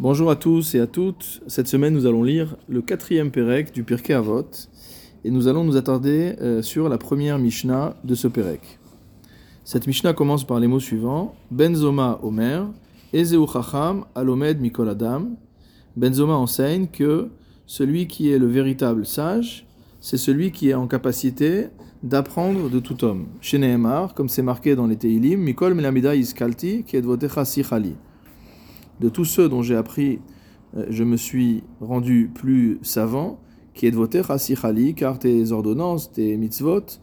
Bonjour à tous et à toutes. Cette semaine, nous allons lire le quatrième Pérec du Pirkei Avot et nous allons nous attarder euh, sur la première Mishnah de ce Pérec. Cette Mishnah commence par les mots suivants Benzoma Omer, Ezeu Chacham Alomed Mikol Adam. Benzoma enseigne que celui qui est le véritable sage, c'est celui qui est en capacité d'apprendre de tout homme. Chez comme c'est marqué dans les Teilim, Mikol Melamida Iskalti, qui est Votecha Sichali de tous ceux dont j'ai appris, euh, je me suis rendu plus savant, qui est de voter Chali, car tes ordonnances, tes mitzvot,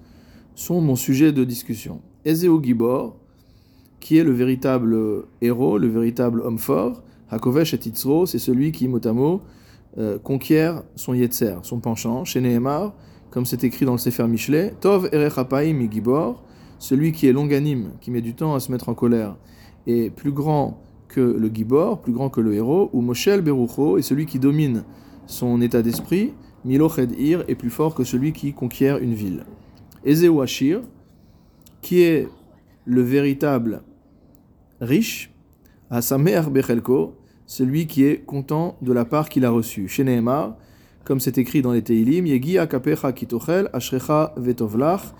sont mon sujet de discussion. Ezeo Gibor, qui est le véritable héros, le véritable homme fort, Hakovesh et Titzro, c'est celui qui, mot à mot, euh, conquiert son Yetzer, son penchant, chez Nehemar, comme c'est écrit dans le Sefer Michelet, Tov Erechapaim Gibor, celui qui est longanime, qui met du temps à se mettre en colère, et plus grand le Gibor, plus grand que le héros, ou Moshel Berucho est celui qui domine son état d'esprit, Miloched Ir est plus fort que celui qui conquiert une ville. Ezeu Ashir, qui est le véritable riche, Asamer Bechelko, celui qui est content de la part qu'il a reçue. Chez comme c'est écrit dans les Teilim, Yegia Kapecha Kitochel, Ashrecha Vetovlach,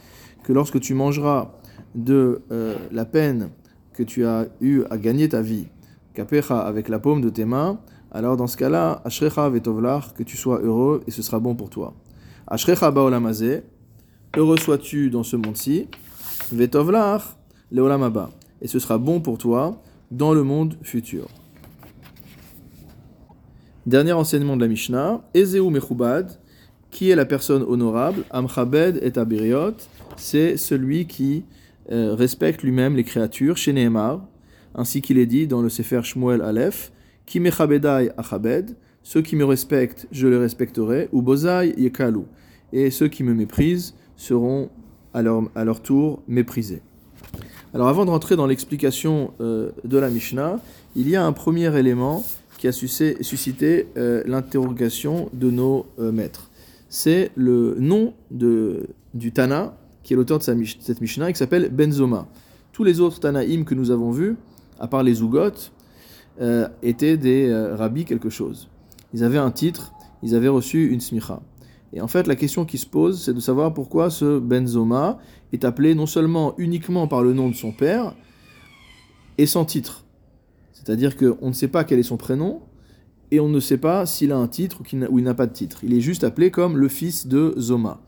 que lorsque tu mangeras de euh, la peine que tu as eu à gagner ta vie, kapecha avec la paume de tes mains, alors dans ce cas-là, ashrecha vetovlar, que tu sois heureux et ce sera bon pour toi. Ashrecha baolamazé, heureux sois-tu dans ce monde-ci, vetovlar leolamaba, et ce sera bon pour toi dans le monde futur. Dernier enseignement de la Mishnah, Ezeu Mechubad, qui est la personne honorable, Amchabed et Abiriot, c'est celui qui euh, respecte lui-même les créatures, chez Nehemar, ainsi qu'il est dit dans le Sefer Shmuel Aleph, Ki mechabedai achabed, ceux qui me respectent, je les respecterai, ou bozai yekalu, et ceux qui me méprisent seront à leur, à leur tour méprisés. Alors avant de rentrer dans l'explication euh, de la Mishnah, il y a un premier élément qui a suscité euh, l'interrogation de nos euh, maîtres. C'est le nom de, du Tana, qui est l'auteur de cette Mishnah, qui s'appelle Benzoma. Tous les autres Tanaïm que nous avons vus, à part les Zougot, euh, étaient des euh, rabbis quelque chose. Ils avaient un titre, ils avaient reçu une smicha. Et en fait, la question qui se pose, c'est de savoir pourquoi ce Benzoma est appelé non seulement uniquement par le nom de son père, et sans titre. C'est-à-dire qu'on ne sait pas quel est son prénom, et on ne sait pas s'il a un titre ou il n'a pas de titre. Il est juste appelé comme le fils de Zoma.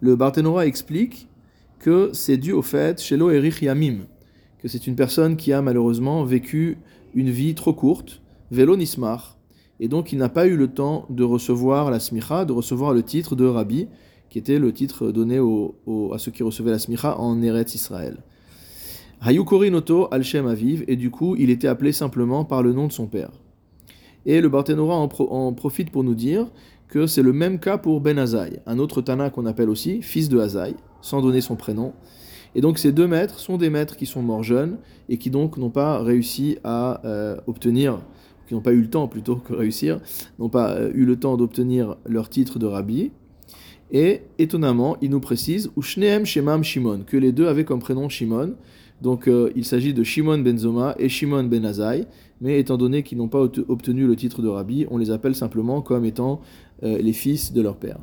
Le Barthénora explique que c'est dû au fait, chez Erich Yamim, que c'est une personne qui a malheureusement vécu une vie trop courte, vélo nismar, et donc il n'a pas eu le temps de recevoir la smicha, de recevoir le titre de rabbi, qui était le titre donné à ceux qui recevaient la smicha en Eretz Israël. Hayukori Noto al-Shem Aviv, et du coup il était appelé simplement par le nom de son père. Et le Barthénora en, profite pour nous dire que c'est le même cas pour Ben Azaï, un autre Tana qu'on appelle aussi fils de Azaï, sans donner son prénom, et donc ces deux maîtres sont des maîtres qui sont morts jeunes et qui donc n'ont pas réussi à euh, obtenir, qui n'ont pas eu le temps plutôt que réussir, n'ont pas euh, eu le temps d'obtenir leur titre de rabbi. Et étonnamment, il nous précise Ushneem Shemam Shimon, que les deux avaient comme prénom Shimon. Donc euh, il s'agit de Shimon ben Zoma et Shimon ben Azai, mais étant donné qu'ils n'ont pas obtenu le titre de rabbi, on les appelle simplement comme étant les fils de leur père.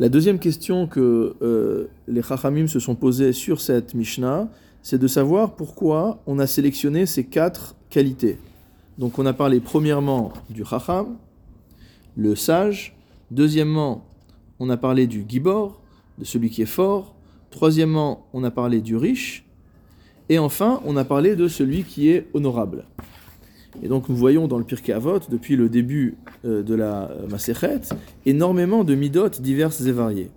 La deuxième question que euh, les Chachamim se sont posées sur cette Mishnah, c'est de savoir pourquoi on a sélectionné ces quatre qualités. Donc on a parlé premièrement du Chacham, le sage. Deuxièmement, on a parlé du Gibor, de celui qui est fort. Troisièmement, on a parlé du riche. Et enfin, on a parlé de celui qui est honorable. Et donc nous voyons dans le Pirkei Avot, depuis le début euh, de la euh, Masechet, énormément de midot diverses et variées.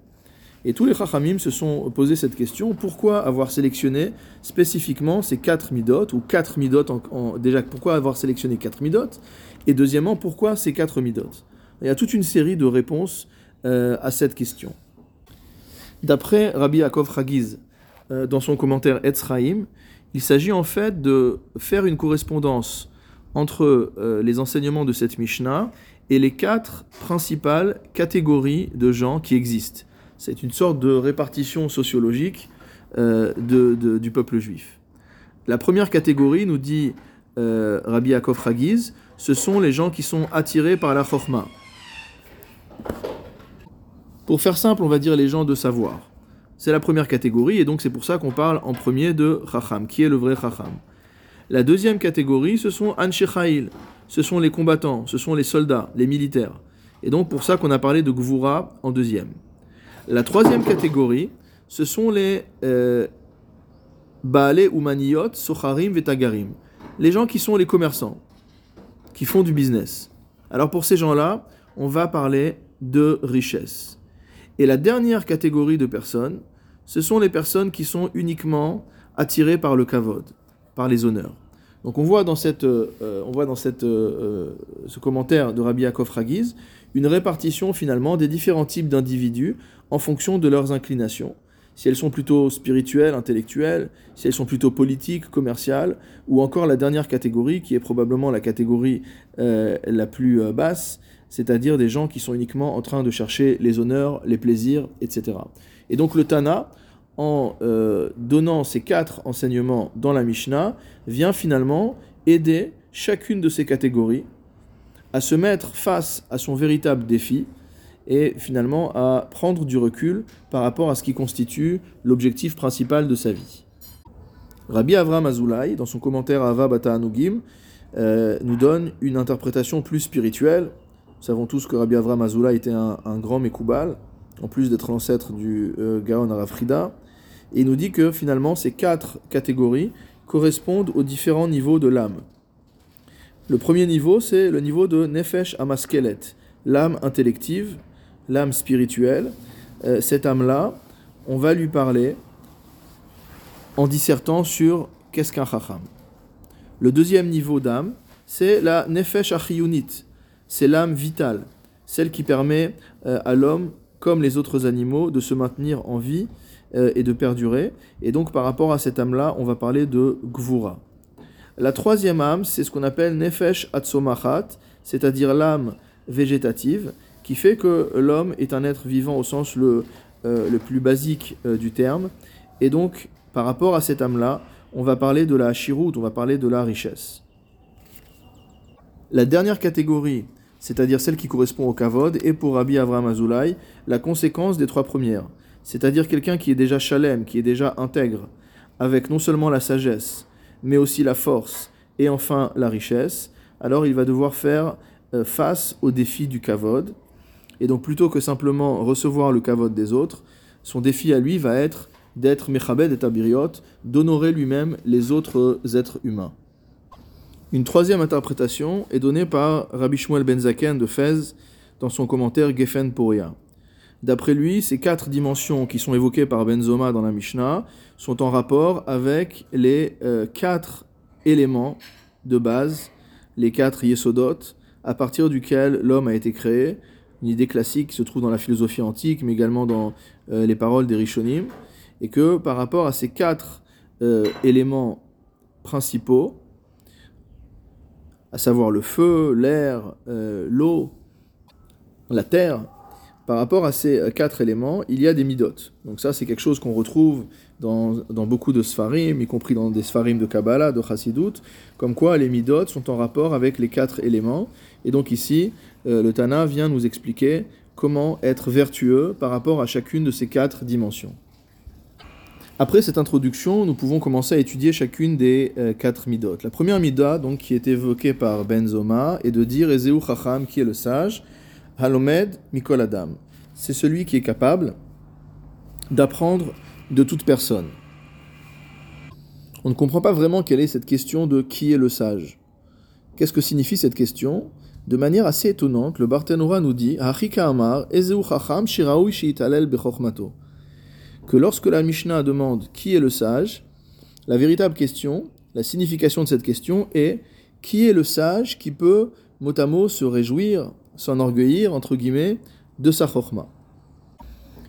Et tous les Chachamim se sont posé cette question, pourquoi avoir sélectionné spécifiquement ces quatre midot, ou quatre midot, en, déjà pourquoi avoir sélectionné quatre midot, et deuxièmement, pourquoi ces quatre midot Il y a toute une série de réponses euh, à cette question. D'après Rabbi Yaakov Chagiz, dans son commentaire Etzraim, il s'agit en fait de faire une correspondance entre euh, les enseignements de cette Mishnah et les quatre principales catégories de gens qui existent. C'est une sorte de répartition sociologique euh, du peuple juif. La première catégorie, nous dit euh, Rabbi Yaakov Ragiz, ce sont les gens qui sont attirés par la chorma. Pour faire simple, on va dire les gens de savoir. C'est la première catégorie, et donc c'est pour ça qu'on parle en premier de Chacham, qui est le vrai Chacham? La deuxième catégorie, ce sont Anshechail, ce sont les combattants, ce sont les soldats, les militaires. Et donc pour ça qu'on a parlé de Gvura en deuxième. La troisième catégorie, ce sont les euh, Baale Umaniyot, Socharim, Vetagarim. Les gens qui sont les commerçants, qui font du business. Alors pour ces gens-là, on va parler de richesse. Et la dernière catégorie de personnes, ce sont les personnes qui sont uniquement attirées par le kavod, par les honneurs. Donc on voit dans, cette, euh, on voit dans cette, euh, ce commentaire de Rabbi Yaakov une répartition finalement des différents types d'individus en fonction de leurs inclinations. Si elles sont plutôt spirituelles, intellectuelles, si elles sont plutôt politiques, commerciales, ou encore la dernière catégorie qui est probablement la catégorie euh, la plus basse, c'est-à-dire des gens qui sont uniquement en train de chercher les honneurs, les plaisirs, etc. Et donc le Tana, en euh, donnant ces quatre enseignements dans la Mishnah, vient finalement aider chacune de ces catégories à se mettre face à son véritable défi et finalement à prendre du recul par rapport à ce qui constitue l'objectif principal de sa vie. Rabbi Avram Azoulay, dans son commentaire à Ava Bata Anugim, euh, nous donne une interprétation plus spirituelle nous savons tous que Rabbi Avram Azula était un, grand Mekoubal, en plus d'être l'ancêtre du euh, Gaon Arafrida. Et il nous dit que finalement, ces quatre catégories correspondent aux différents niveaux de l'âme. Le premier niveau, c'est le niveau de Nefesh Amaskelet, l'âme intellective, l'âme spirituelle. Euh, cette âme-là, on va lui parler en dissertant sur qu'est-ce qu'un Chacham. Le deuxième niveau d'âme, c'est la Nefesh Achiyunit, c'est l'âme vitale, celle qui permet euh, à l'homme, comme les autres animaux, de se maintenir en vie et de perdurer. Et donc par rapport à cette âme-là, on va parler de Gvura. La troisième âme, c'est ce qu'on appelle Nefesh Atsomachat, c'est-à-dire l'âme végétative, qui fait que l'homme est un être vivant au sens le, euh, le plus basique du terme. Et donc, par rapport à cette âme-là, on va parler de la chiroute, on va parler de la richesse. La dernière catégorie, c'est-à-dire celle qui correspond au kavod, et pour Rabbi Avraham Azoulay, la conséquence des trois premières. C'est-à-dire quelqu'un qui est déjà chalem, qui est déjà intègre, avec non seulement la sagesse, mais aussi la force, et enfin la richesse, alors il va devoir faire euh, face au défi du kavod. Et donc plutôt que simplement recevoir le kavod des autres, son défi à lui va être d'être mechabed et tabiriot, d'honorer lui-même les autres êtres humains. Une troisième interprétation est donnée par Rabbi Shmuel Ben Zaken de Fez dans son commentaire Geffen Poria. D'après lui, ces quatre dimensions qui sont évoquées par Ben Zoma dans la Mishnah sont en rapport avec les euh, quatre éléments de base, les quatre yesodot, à partir duquel l'homme a été créé. Une idée classique qui se trouve dans la philosophie antique, mais également dans euh, les paroles des Rishonim. Et que par rapport à ces quatre euh, éléments principaux, à savoir le feu, l'air, l'eau, la terre, par rapport à ces euh, quatre éléments, il y a des midotes. Donc ça, c'est quelque chose qu'on retrouve dans, beaucoup de sfarim, y compris dans des sfarim de Kabbalah, de Chassidut, comme quoi les midotes sont en rapport avec les quatre éléments. Et donc ici, euh, le Tana vient nous expliquer comment être vertueux par rapport à chacune de ces quatre dimensions. Après cette introduction, nous pouvons commencer à étudier chacune des euh, quatre midot. La première mida, donc, qui est évoquée par Ben Zoma, est de dire Ezeu Chacham, qui est le sage, Halomed Mikol Adam. C'est celui qui est capable d'apprendre de toute personne. On ne comprend pas vraiment quelle est cette question de qui est le sage. Qu'est-ce que signifie cette question? De manière assez étonnante, le Barthénora nous dit que lorsque la Mishnah demande qui est le sage, la véritable question, la signification de cette question est qui est le sage qui peut mot à mot se réjouir, s'enorgueillir, entre guillemets, de sa chorma.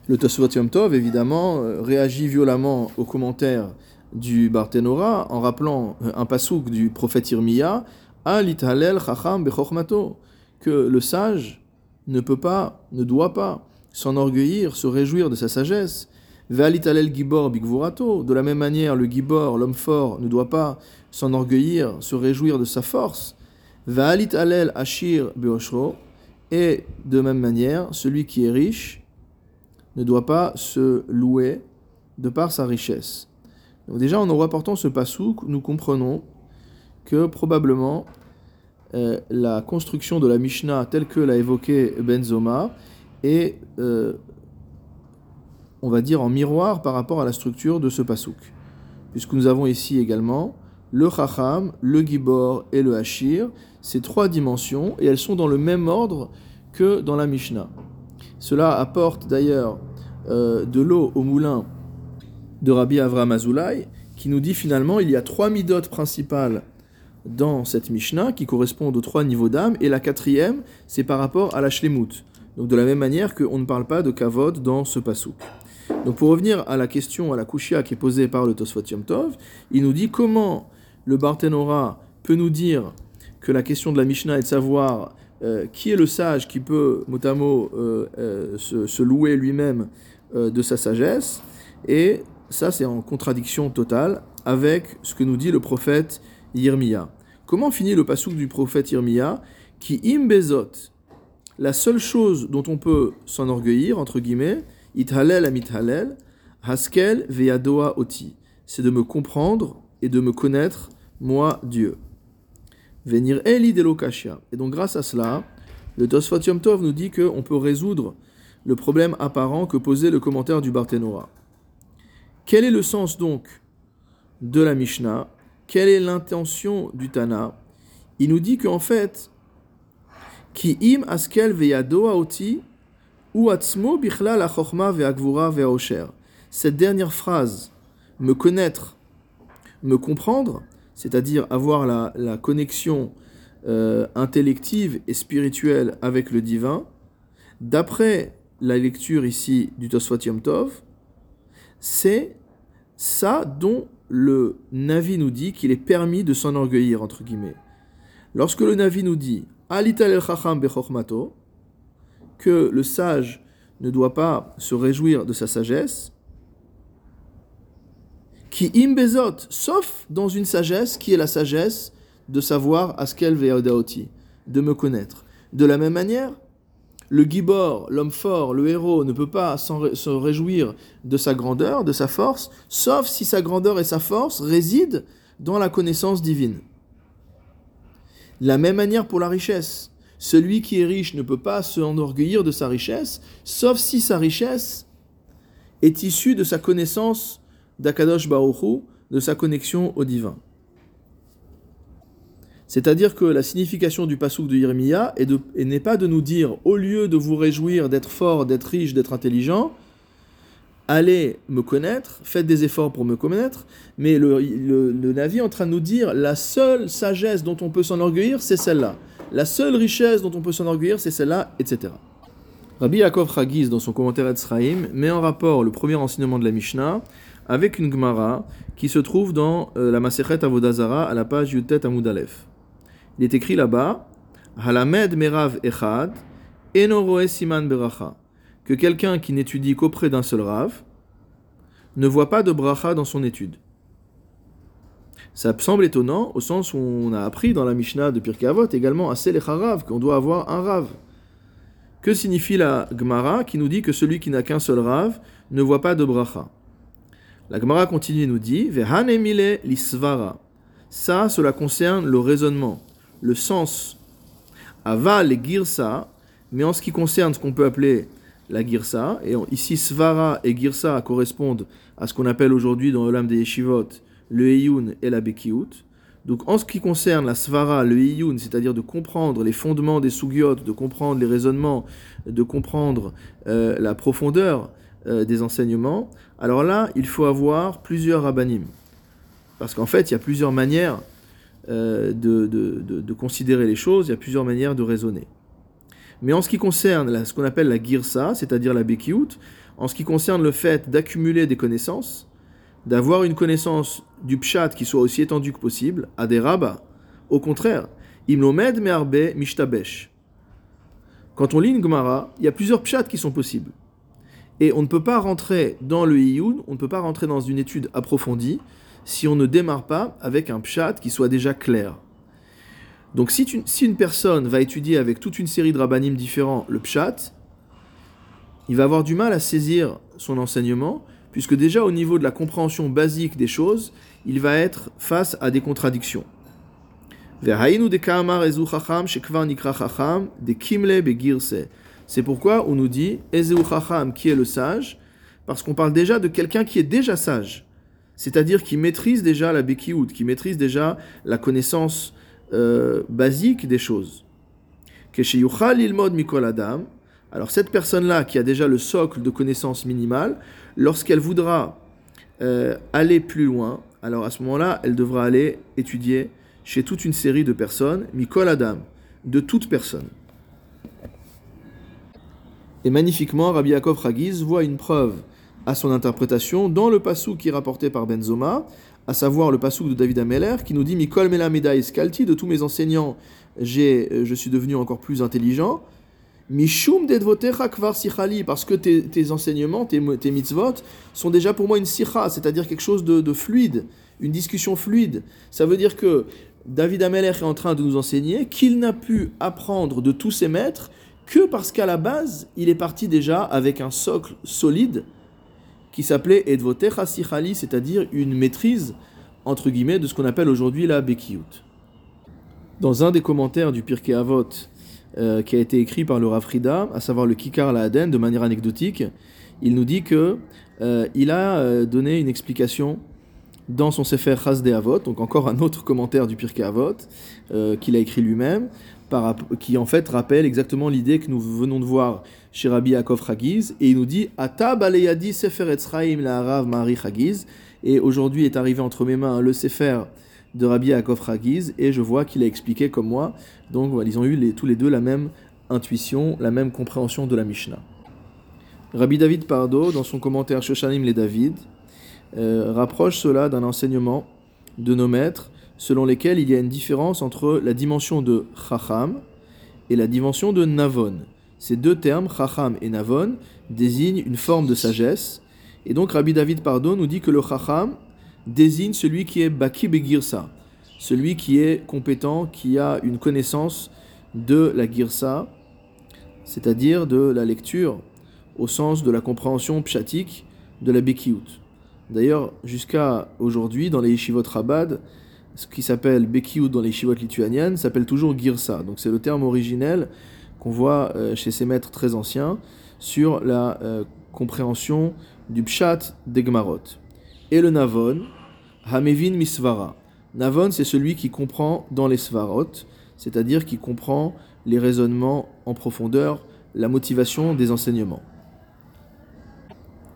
Le Tosfot Yom Tov, évidemment, euh, réagit violemment aux commentaires du Barthénora en rappelant euh, un pasouk du prophète Irmiya, chacham bechormato, que le sage ne peut pas, ne doit pas s'enorgueillir, se réjouir de sa sagesse, gibor bigvurato. De la même manière, le gibor, l'homme fort, ne doit pas s'enorgueillir, se réjouir de sa force. Ashir beoshro. Et de même manière, celui qui est riche ne doit pas se louer de par sa richesse. Déjà, en nous rapportant ce pasouk, nous comprenons que probablement euh, la construction de la Mishnah telle que l'a évoqué Benzoma est, euh, on va dire, en miroir par rapport à la structure de ce pasouk. Puisque nous avons ici également le Chacham, le Gibor et le Hashir, ces trois dimensions, et elles sont dans le même ordre que dans la Mishnah. Cela apporte d'ailleurs euh, de l'eau au moulin de Rabbi Avram Azoulay, qui nous dit finalement il y a trois midotes principales dans cette Mishnah qui correspondent aux trois niveaux d'âme, et la quatrième, c'est par rapport à la Shlemut. Donc de la même manière qu'on ne parle pas de Kavod dans ce pasouk. Donc pour revenir à la question, à la Kushia qui est posée par le Tosfot Yom Tov, il nous dit comment le Barthénora peut nous dire que la question de la Mishnah est de savoir euh, qui est le sage qui peut, mot à euh, euh, se, louer lui-même de sa sagesse, et ça c'est en contradiction totale avec ce que nous dit le prophète Yirmiya. Comment finit le pasouk du prophète Yirmiya Qui imbezot, la seule chose dont on peut s'enorgueillir, entre guillemets, ithalel amithalel, haskel veyadoa oti, c'est de me comprendre et de me connaître, moi Dieu. Venir eli delokashia. Et donc grâce à cela, le Tosfot Yom Tov nous dit qu'on peut résoudre le problème apparent que posait le commentaire du Barthénora. Quel est le sens donc de la Mishnah? Quelle est l'intention du Tana? Il nous dit qu'en fait, im askel ou la. Cette dernière phrase, me connaître, me comprendre, c'est-à-dire avoir la, connexion euh, intellective et spirituelle avec le divin, d'après la lecture ici du Tosfot Yom Tov, c'est ça dont le Navi nous dit qu'il est permis de s'enorgueillir, entre guillemets. Lorsque le Navi nous dit Alital chacham que le sage ne doit pas se réjouir de sa sagesse, qui imbezot, sauf dans une sagesse qui est la sagesse de savoir askel ve'odaoti, de me connaître. De la même manière, le gibor, l'homme fort, le héros, ne peut pas se réjouir de sa grandeur, de sa force, sauf si sa grandeur et sa force résident dans la connaissance divine. La même manière pour la richesse. Celui qui est riche ne peut pas se enorgueillir de sa richesse, sauf si sa richesse est issue de sa connaissance d'Akadosh Baruchu, de sa connexion au divin. C'est-à-dire que la signification du pasouk de Yermiya n'est pas de nous dire, au lieu de vous réjouir d'être fort, d'être riche, d'être intelligent, allez me connaître, faites des efforts pour me connaître, mais le, le, Navi est en train de nous dire, la seule sagesse dont on peut s'enorgueillir, c'est celle-là. La seule richesse dont on peut s'enorgueillir, c'est celle-là, etc. Rabbi Yaakov Chagiz, dans son commentaire Etzraïm, met en rapport le premier enseignement de la Mishnah avec une Gemara qui se trouve dans euh, la Masechet Avodazara à la page Yutet Amud Aleph. Il est écrit là-bas Halamed Merav Echad, Enoroe Siman Beracha. Que quelqu'un qui n'étudie qu'auprès d'un seul Rav ne voit pas de bracha dans son étude. Ça semble étonnant au sens où on a appris dans la Mishnah de Pirkei Avot également à Rav qu'on doit avoir un Rav. Que signifie la Gemara qui nous dit que celui qui n'a qu'un seul Rav ne voit pas de bracha? La Gemara continue et nous dit Vehanemile lisvara. Ça, cela concerne le raisonnement le sens aval et girsa, mais en ce qui concerne ce qu'on peut appeler la girsa, et ici svara et girsa correspondent à ce qu'on appelle aujourd'hui dans l'âme des yeshivot le eyun et la bekiout. Donc en ce qui concerne la svara, le eyun, c'est-à-dire de comprendre les fondements des sugyot, de comprendre les raisonnements, de comprendre euh, la profondeur euh, des enseignements, alors là, il faut avoir plusieurs rabbanim. Parce qu'en fait, il y a plusieurs manières euh, de, considérer les choses, il y a plusieurs manières de raisonner. Mais en ce qui concerne ce qu'on appelle la girsa, c'est-à-dire la bekiout, en ce qui concerne le fait d'accumuler des connaissances, d'avoir une connaissance du pshat qui soit aussi étendue que possible, à des rabbins, au contraire, imlomed me'arbe mishtabesh. Quand on lit une Gemara, il y a plusieurs pshats qui sont possibles. Et on ne peut pas rentrer dans le Iyun, on ne peut pas rentrer dans une étude approfondie si on ne démarre pas avec un pshat qui soit déjà clair. Donc si, si une personne va étudier avec toute une série de rabbanim différents le pshat, il va avoir du mal à saisir son enseignement, puisque déjà au niveau de la compréhension basique des choses, il va être face à des contradictions. C'est pourquoi on nous dit Ezeu Chacham qui est le sage, parce qu'on parle déjà de quelqu'un qui est déjà sage, c'est-à-dire qui maîtrise déjà la Bekiout, qui maîtrise déjà la connaissance euh, basique des choses. Mikol Adam, alors cette personne-là qui a déjà le socle de connaissance minimale, lorsqu'elle voudra euh, aller plus loin, alors à ce moment-là, elle devra aller étudier chez toute une série de personnes, Mikol Adam, de toute personne. Et magnifiquement, Rabbi Yaakov Ragiz voit une preuve à son interprétation dans le passou qui est rapporté par Benzoma, à savoir le passou de David Ameller, qui nous dit Mikol Melameda Eskalti, de tous mes enseignants, j'ai, euh, je suis devenu encore plus intelligent. Mishum kvar sichali, parce que tes, enseignements, tes, tes, mitzvot, sont déjà pour moi une sicha, c'est-à-dire quelque chose de, de, fluide, une discussion fluide. Ça veut dire que David Ameller est en train de nous enseigner qu'il n'a pu apprendre de tous ses maîtres que parce qu'à la base, il est parti déjà avec un socle solide qui s'appelait Edvotecha Sichali, c'est-à-dire une maîtrise, entre guillemets, de ce qu'on appelle aujourd'hui la Bekiyut. Dans un des commentaires du Pirkei Avot, euh, qui a été écrit par le Rav Frida, à savoir le Kikar la Aden, de manière anecdotique, il nous dit que euh, il a euh, donné une explication dans son Sefer Chasde Avot, donc encore un autre commentaire du Pirkei Avot, qu'il a écrit lui-même, qui en fait rappelle exactement l'idée que nous venons de voir chez Rabbi Yaakov Chagiz, et il nous dit Ata baleyadi sefer etzraim la Rav Mari et aujourd'hui est arrivé entre mes mains le sefer de Rabbi Yaakov Chagiz, et je vois qu'il a expliqué comme moi, donc ils ont eu tous les deux la même intuition, la même compréhension de la Mishnah. Rabbi David Pardo, dans son commentaire Shoshanim les David, euh, rapproche cela d'un enseignement de nos maîtres selon lesquels il y a une différence entre la dimension de Chacham et la dimension de Navon. Ces deux termes, Chacham et Navon, désignent une forme de sagesse. Et donc Rabbi David Pardo nous dit que le Chacham désigne celui qui est Baki Begirsa, celui qui est compétent, qui a une connaissance de la Girsa, c'est-à-dire de la lecture au sens de la compréhension pshatique de la Bekiout. D'ailleurs, jusqu'à aujourd'hui, dans les Yeshivot Rabad, ce qui s'appelle Bekiut dans les Shivot lituaniennes s'appelle toujours Girsa. Donc c'est le terme originel qu'on voit euh, chez ces maîtres très anciens sur la euh, compréhension du Pshat des Gmarot. Et le Navon, Hamevin Misvara. Navon, c'est celui qui comprend dans les Svarot, c'est-à-dire qui comprend les raisonnements en profondeur, la motivation des enseignements.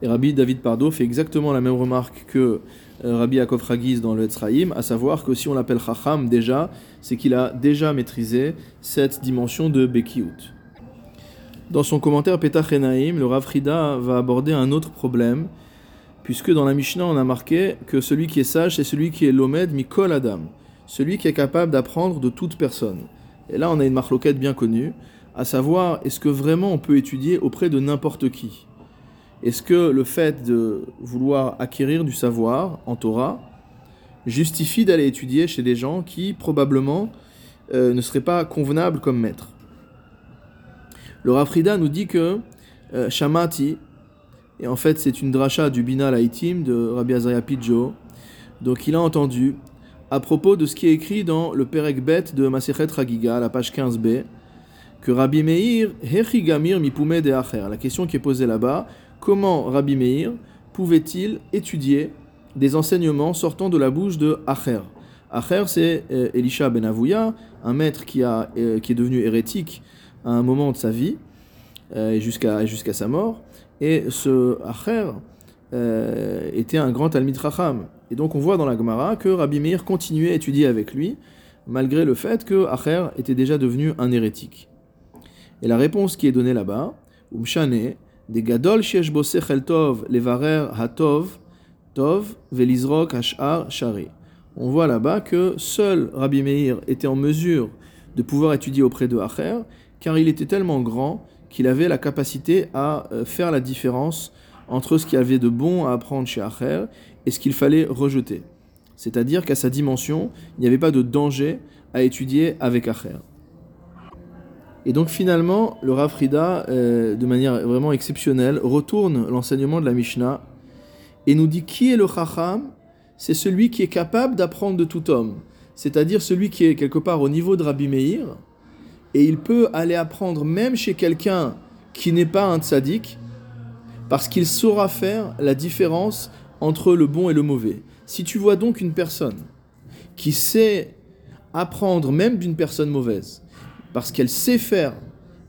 Et Rabbi David Pardo fait exactement la même remarque que Rabbi Yaakov Ragiz dans le Etzraïm, à savoir que si on l'appelle Chacham déjà, c'est qu'il a déjà maîtrisé cette dimension de Bekiout. Dans son commentaire Petach Enaim, le Rav Frida va aborder un autre problème, puisque dans la Mishnah on a marqué que celui qui est sage c'est celui qui est l'omed mikol adam, celui qui est capable d'apprendre de toute personne. Et là on a une marloquette bien connue, à savoir est-ce que vraiment on peut étudier auprès de n'importe qui? Est-ce que le fait de vouloir acquérir du savoir en Torah justifie d'aller étudier chez des gens qui probablement euh, ne seraient pas convenables comme maîtres? Le Rafrida nous dit que euh, Shamati, et en fait c'est une dracha du Bina Laitim de Rabbi Azariah Pidjo, donc il a entendu à propos de ce qui est écrit dans le Perek Bet de Masechet Ragiga, la page 15b, que Rabbi Meir, Hechigamir Mipume de. La question qui est posée là-bas, comment Rabbi Meir pouvait-il étudier des enseignements sortant de la bouche de Acher? Acher, c'est euh, Elisha ben Avouya, un maître qui, a, euh, qui est devenu hérétique à un moment de sa vie, euh, jusqu'à jusqu'à sa mort. Et ce Acher était un grand Talmid Racham. Et donc on voit dans la Gemara que Rabbi Meir continuait à étudier avec lui, malgré le fait que Acher était déjà devenu un hérétique. Et la réponse qui est donnée là-bas, Umshane, des gadol levarer hatov tov velizrok hashar shari. On voit là-bas que seul Rabbi Meir était en mesure de pouvoir étudier auprès de Acher, car il était tellement grand qu'il avait la capacité à euh, faire la différence entre ce qu'il y avait de bon à apprendre chez Acher et ce qu'il fallait rejeter. C'est-à-dire qu'à sa dimension, il n'y avait pas de danger à étudier avec Acher. Et donc finalement, le Rav euh, de manière vraiment exceptionnelle, retourne l'enseignement de la Mishnah et nous dit qui est le Chacham? C'est celui qui est capable d'apprendre de tout homme, c'est-à-dire celui qui est quelque part au niveau de Rabbi Meir, et il peut aller apprendre même chez quelqu'un qui n'est pas un tzaddik, parce qu'il saura faire la différence entre le bon et le mauvais. Si tu vois donc une personne qui sait apprendre même d'une personne mauvaise, parce qu'elle sait faire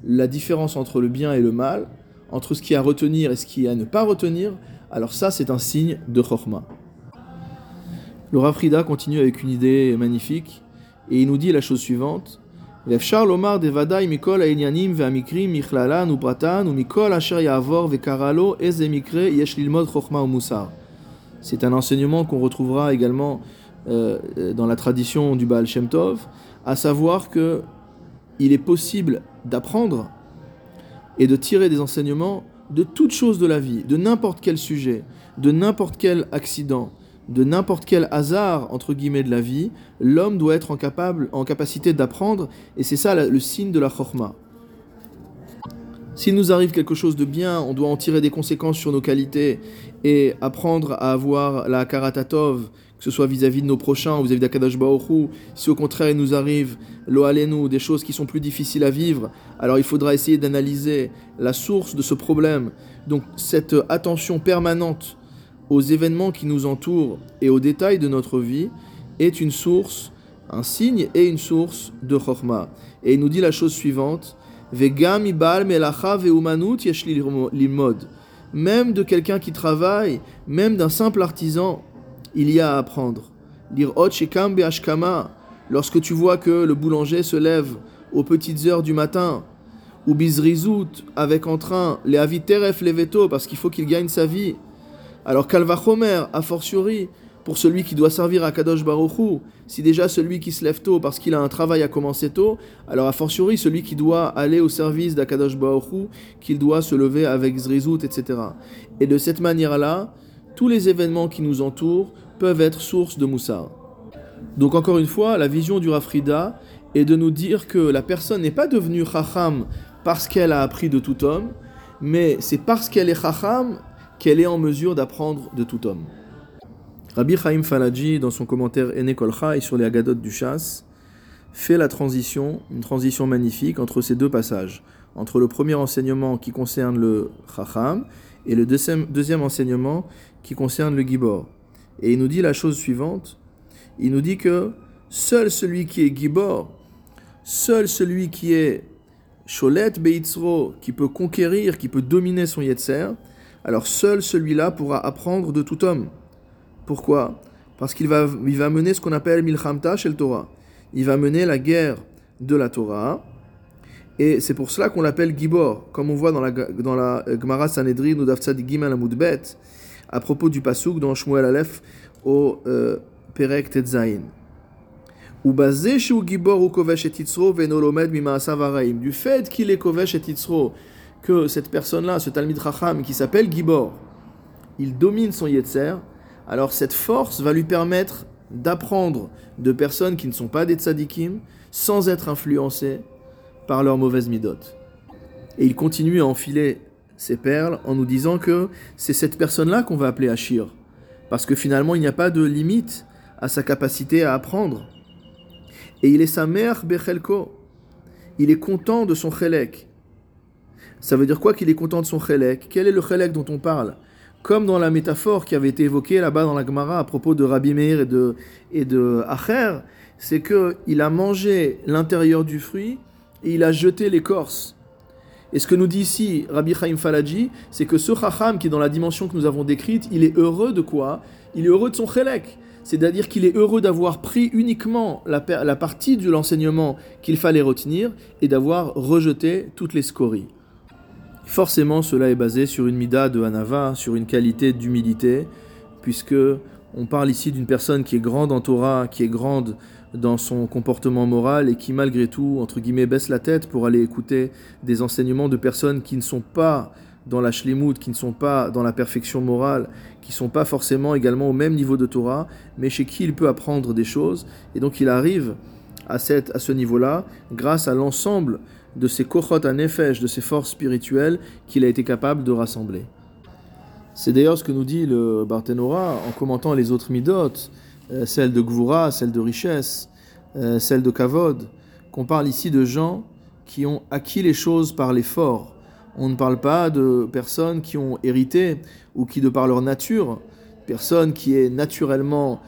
la différence entre le bien et le mal, entre ce qui est à retenir et ce qui est à ne pas retenir, alors ça c'est un signe de chorma. Le Rafrida continue avec une idée magnifique et il nous dit la chose suivante c'est un enseignement qu'on retrouvera également euh, dans la tradition du Baal Shem Tov, à savoir que il est possible d'apprendre et de tirer des enseignements de toutes choses de la vie, de n'importe quel sujet, de n'importe quel accident, de n'importe quel hasard, entre guillemets, de la vie, l'homme doit être capable, en capacité d'apprendre, et c'est ça le signe de la chorma. S'il nous arrive quelque chose de bien, on doit en tirer des conséquences sur nos qualités et apprendre à avoir la karatatov, que ce soit vis-à-vis de nos prochains ou vis-à-vis d'Akadash Baoru. Si au contraire il nous arrive l'oalenu, des choses qui sont plus difficiles à vivre, alors il faudra essayer d'analyser la source de ce problème. Donc cette attention permanente aux événements qui nous entourent et aux détails de notre vie est une source, un signe et une source de chorma. Et il nous dit la chose suivante. Même de quelqu'un qui travaille, même d'un simple artisan, il y a à apprendre. Lorsque tu vois que le boulanger se lève aux petites heures du matin, ou bizrizout avec entrain, les aviteref leveto, parce qu'il faut qu'il gagne sa vie, alors Kalvachomer, a fortiori, pour celui qui doit servir à Kadosh Baruchou, si déjà celui qui se lève tôt parce qu'il a un travail à commencer tôt, alors a fortiori celui qui doit aller au service d'Akadosh Baruchou, qu'il doit se lever avec Zrizout, etc. Et de cette manière-là, tous les événements qui nous entourent peuvent être source de Moussar. Donc encore une fois, la vision du Rafrida est de nous dire que la personne n'est pas devenue Chacham parce qu'elle a appris de tout homme, mais c'est parce qu'elle est Chacham qu'elle est en mesure d'apprendre de tout homme. Rabbi Chaim Falaji, dans son commentaire Ene et sur les Agadot du Chasse, fait la transition, une transition magnifique entre ces deux passages, entre le premier enseignement qui concerne le Chacham et le deuxième, deuxième enseignement qui concerne le Gibor. Et il nous dit la chose suivante, il nous dit que seul celui qui est Gibor, seul celui qui est Sholet Beitzro, qui peut conquérir, qui peut dominer son Yetzer, alors seul celui-là pourra apprendre de tout homme. Pourquoi? Parce qu'il va, il va mener ce qu'on appelle Milchamta chez le Torah. Il va mener la guerre de la Torah. Et c'est pour cela qu'on l'appelle Gibor, comme on voit dans la, dans la Gemara Sanhedrin ou Gimel à propos du Pasuk dans Shmuel Aleph au euh, Perek Tetzain. Du fait qu'il est Kovesh et Titzro, que cette personne-là, ce Talmid Racham qui s'appelle Gibor, il domine son Yetzer, alors cette force va lui permettre d'apprendre de personnes qui ne sont pas des tzadikim sans être influencés par leurs mauvaises midotes. Et il continue à enfiler ses perles en nous disant que c'est cette personne-là qu'on va appeler Ashir. Parce que finalement, il n'y a pas de limite à sa capacité à apprendre. Et il est sa mère Bechelko. Il est content de son Chelek. Ça veut dire quoi qu'il est content de son chélek Quel est le chélek dont on parle? Comme dans la métaphore qui avait été évoquée là-bas dans la Gemara à propos de Rabbi Meir et de, et de Acher, c'est qu'il a mangé l'intérieur du fruit et il a jeté l'écorce. Et ce que nous dit ici Rabbi Chaim Falaji, c'est que ce Chacham qui est dans la dimension que nous avons décrite, il est heureux de quoi? Il est heureux de son chélek. C'est-à-dire qu'il est heureux d'avoir pris uniquement la, la partie de l'enseignement qu'il fallait retenir et d'avoir rejeté toutes les scories. Forcément, cela est basé sur une mida de Hanava, sur une qualité d'humilité, puisque on parle ici d'une personne qui est grande en Torah, qui est grande dans son comportement moral et qui malgré tout, entre guillemets, baisse la tête pour aller écouter des enseignements de personnes qui ne sont pas dans la shlimut, qui ne sont pas dans la perfection morale, qui ne sont pas forcément également au même niveau de Torah, mais chez qui il peut apprendre des choses. Et donc il arrive à, cette, à ce niveau-là grâce à l'ensemble de ces kochot à nefesh, de ces forces spirituelles qu'il a été capable de rassembler. C'est d'ailleurs ce que nous dit le Barthénora en commentant les autres midot, euh, celle de Gvura, celle de richesse, euh, celle de Kavod, qu'on parle ici de gens qui ont acquis les choses par l'effort. On ne parle pas de personnes qui ont hérité ou qui, de par leur nature, personne qui est naturellement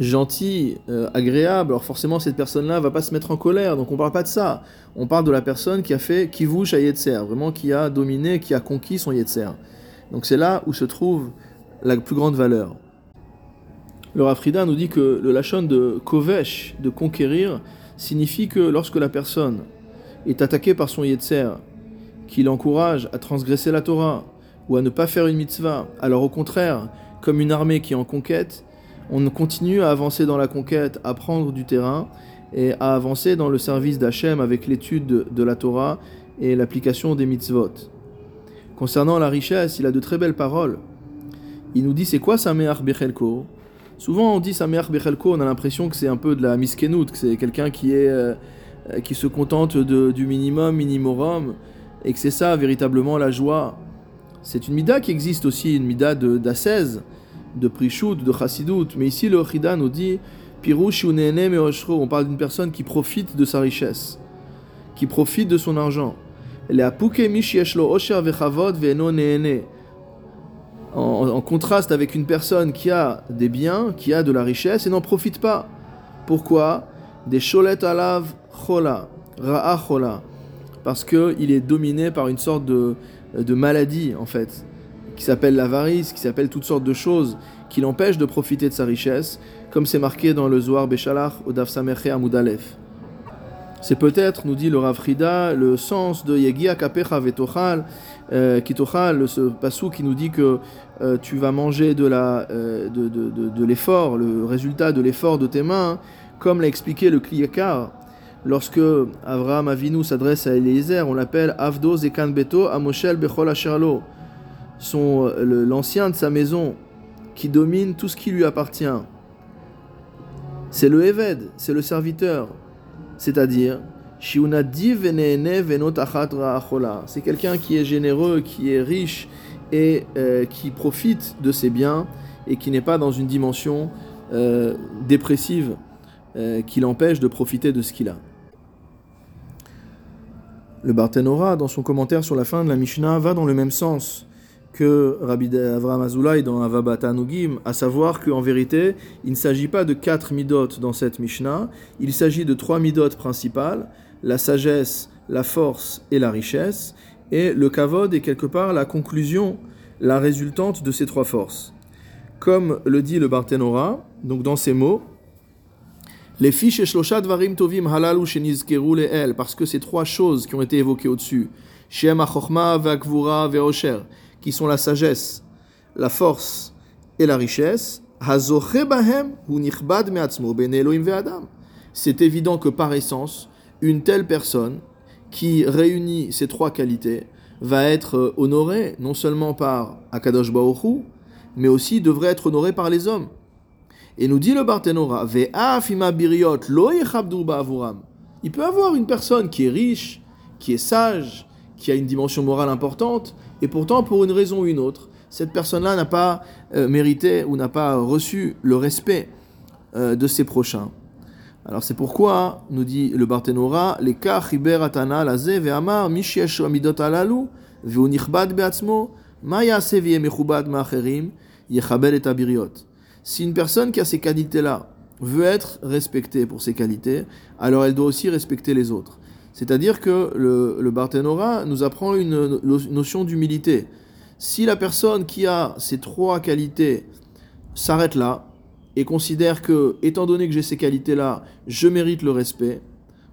gentil, euh, agréable, alors forcément cette personne-là va pas se mettre en colère, donc on parle pas de ça. On parle de la personne qui a fait kivouch à Yetzer, vraiment qui a dominé, qui a conquis son Yetzer. Donc c'est là où se trouve la plus grande valeur. Le Rafrida nous dit que le lachon de kovesh, de conquérir, signifie que lorsque la personne est attaquée par son Yetzer, qui l'encourage à transgresser la Torah ou à ne pas faire une mitzvah, alors au contraire, comme une armée qui est en conquête, on continue à avancer dans la conquête, à prendre du terrain et à avancer dans le service d'Hachem avec l'étude de, la Torah et l'application des mitzvot. Concernant la richesse, il a de très belles paroles. Il nous dit c'est quoi Sameach Bechelko Souvent on dit Sameach Bechelko, on a l'impression que c'est un peu de la miskenout, que c'est quelqu'un qui, est, euh, qui se contente de, du minimum, minimorum, et que c'est ça véritablement la joie. C'est une mida qui existe aussi, une mida d'assaise, de, de prichout, de chassidout, mais ici le Chida nous dit Pirouch on parle d'une personne qui profite de sa richesse, qui profite de son argent. En, contraste avec une personne qui a des biens, qui a de la richesse et n'en profite pas. Pourquoi? Des cholet alav chola, ra'a chola. Parce qu'il est dominé par une sorte de, maladie, en fait, qui s'appelle l'avarice, qui s'appelle toutes sortes de choses qui l'empêchent de profiter de sa richesse comme c'est marqué dans le Zohar Beshalach au Daf Sameche Amudalef. C'est peut-être, nous dit le Rav Frida, le sens de Yegia Kapecha Vetochal, euh, Kitochal, ce passou qui nous dit que euh, tu vas manger de, la, euh, de, de, de, l'effort, le résultat de l'effort de tes mains, comme l'a expliqué le Kliyakar. Lorsque Avraham Avinu s'adresse à Eliezer, on l'appelle Avdo Zekan Beto Amoshel Bechol Asherlo, l'ancien de sa maison qui domine tout ce qui lui appartient. C'est le Eved, c'est le serviteur. C'est-à-dire, c'est quelqu'un qui est généreux, qui est riche et euh, qui profite de ses biens et qui n'est pas dans une dimension euh, dépressive euh, qui l'empêche de profiter de ce qu'il a. Le Barthénora, dans son commentaire sur la fin de la Mishnah, va dans le même sens que Rabbi Avraham Azoulay dans Avabata Nugim, à savoir qu'en vérité, il ne s'agit pas de quatre midot dans cette Mishnah, il s'agit de trois midot principales, la sagesse, la force et la richesse, et le kavod est quelque part la conclusion, la résultante de ces trois forces. Comme le dit le Barthénora, donc dans ces mots, les fiches varim tovim halalu el, parce que ces trois choses qui ont été évoquées au-dessus, Shem achokma ve'akvura ve'osher, qui sont la sagesse, la force et la richesse, c'est évident que par essence, une telle personne qui réunit ces trois qualités va être honorée non seulement par Akadosh Baoru, mais aussi devrait être honorée par les hommes. Et nous dit le Barthénora, il peut avoir une personne qui est riche, qui est sage, qui a une dimension morale importante, et pourtant, pour une raison ou une autre, cette personne-là n'a pas euh, mérité ou n'a pas reçu le respect euh, de ses prochains. Alors c'est pourquoi, nous dit le Barthénora, les cas chiber atana laze ve'amar mishyesh amidot alalu ve'unichbad be'atzmo ma yase mechubad ma'acherim yechabel et abiriot. Si une personne qui a ces qualités-là veut être respectée pour ses qualités, alors elle doit aussi respecter les autres. C'est-à-dire que le, le Barthénora nous apprend une notion d'humilité. Si la personne qui a ces trois qualités s'arrête là et considère que, étant donné que j'ai ces qualités-là, je mérite le respect,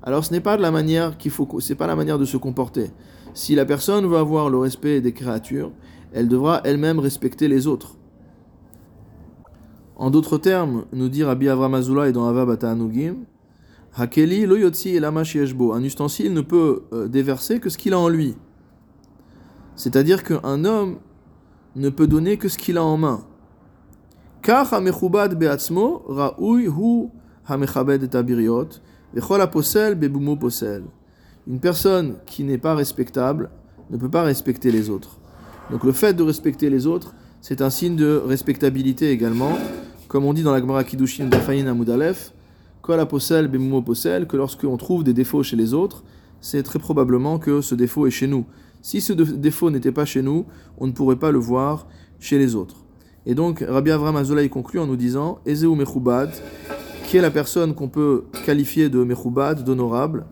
alors ce n'est pas la manière qu'il faut, c'est pas la manière de se comporter. Si la personne veut avoir le respect des créatures, elle devra elle-même respecter les autres. En d'autres termes, nous dit Rabbi Avram et dans Ava Bata Anugim, shieshbo. Un ustensile ne peut euh, déverser que ce qu'il a en lui. C'est-à-dire qu'un homme ne peut donner que ce qu'il a en main. Car hamechubad beatzmo ra'ui hu hamechabed et abiriot vechol posel bebumo posel. Une personne qui n'est pas respectable ne peut pas respecter les autres. Donc le fait de respecter les autres, c'est un signe de respectabilité également. Comme on dit dans la Gemara Kiddushin d'Afayin Amoudalef, que lorsqu'on trouve des défauts chez les autres, c'est très probablement que ce défaut est chez nous. Si ce défaut n'était pas chez nous, on ne pourrait pas le voir chez les autres. Et donc, Rabbi Avram Azoulay conclut en nous disant Ezeu Mechubad, qui est la personne qu'on peut qualifier de Mechubad, d'honorable,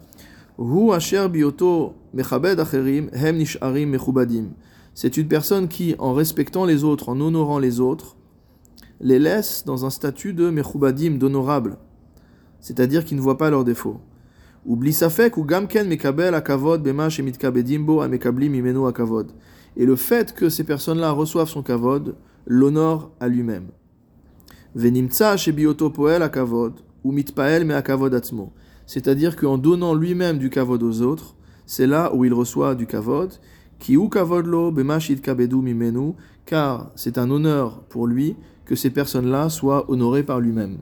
Hu Asher Bioto Mechabed Acherim Hem Nisharim Mechubadim. C'est une personne qui, en respectant les autres, en honorant les autres, les laisse dans un statut de Mechubadim, d'honorable. C'est-à-dire qu'ils ne voient pas leurs défauts. Ou blisafek ou gamken mekabel akavod bema shemitkabedimbo amekablim imenu akavod. Et le fait que ces personnes-là reçoivent son kavod l'honore à lui-même. Venimtsa shebioto poel akavod ou mitpael me akavod atzmo. C'est-à-dire qu'en donnant lui-même du kavod aux autres, c'est là où il reçoit du kavod. Ki ou kavod lo car c'est un honneur pour lui que ces personnes-là soient honorées par lui-même.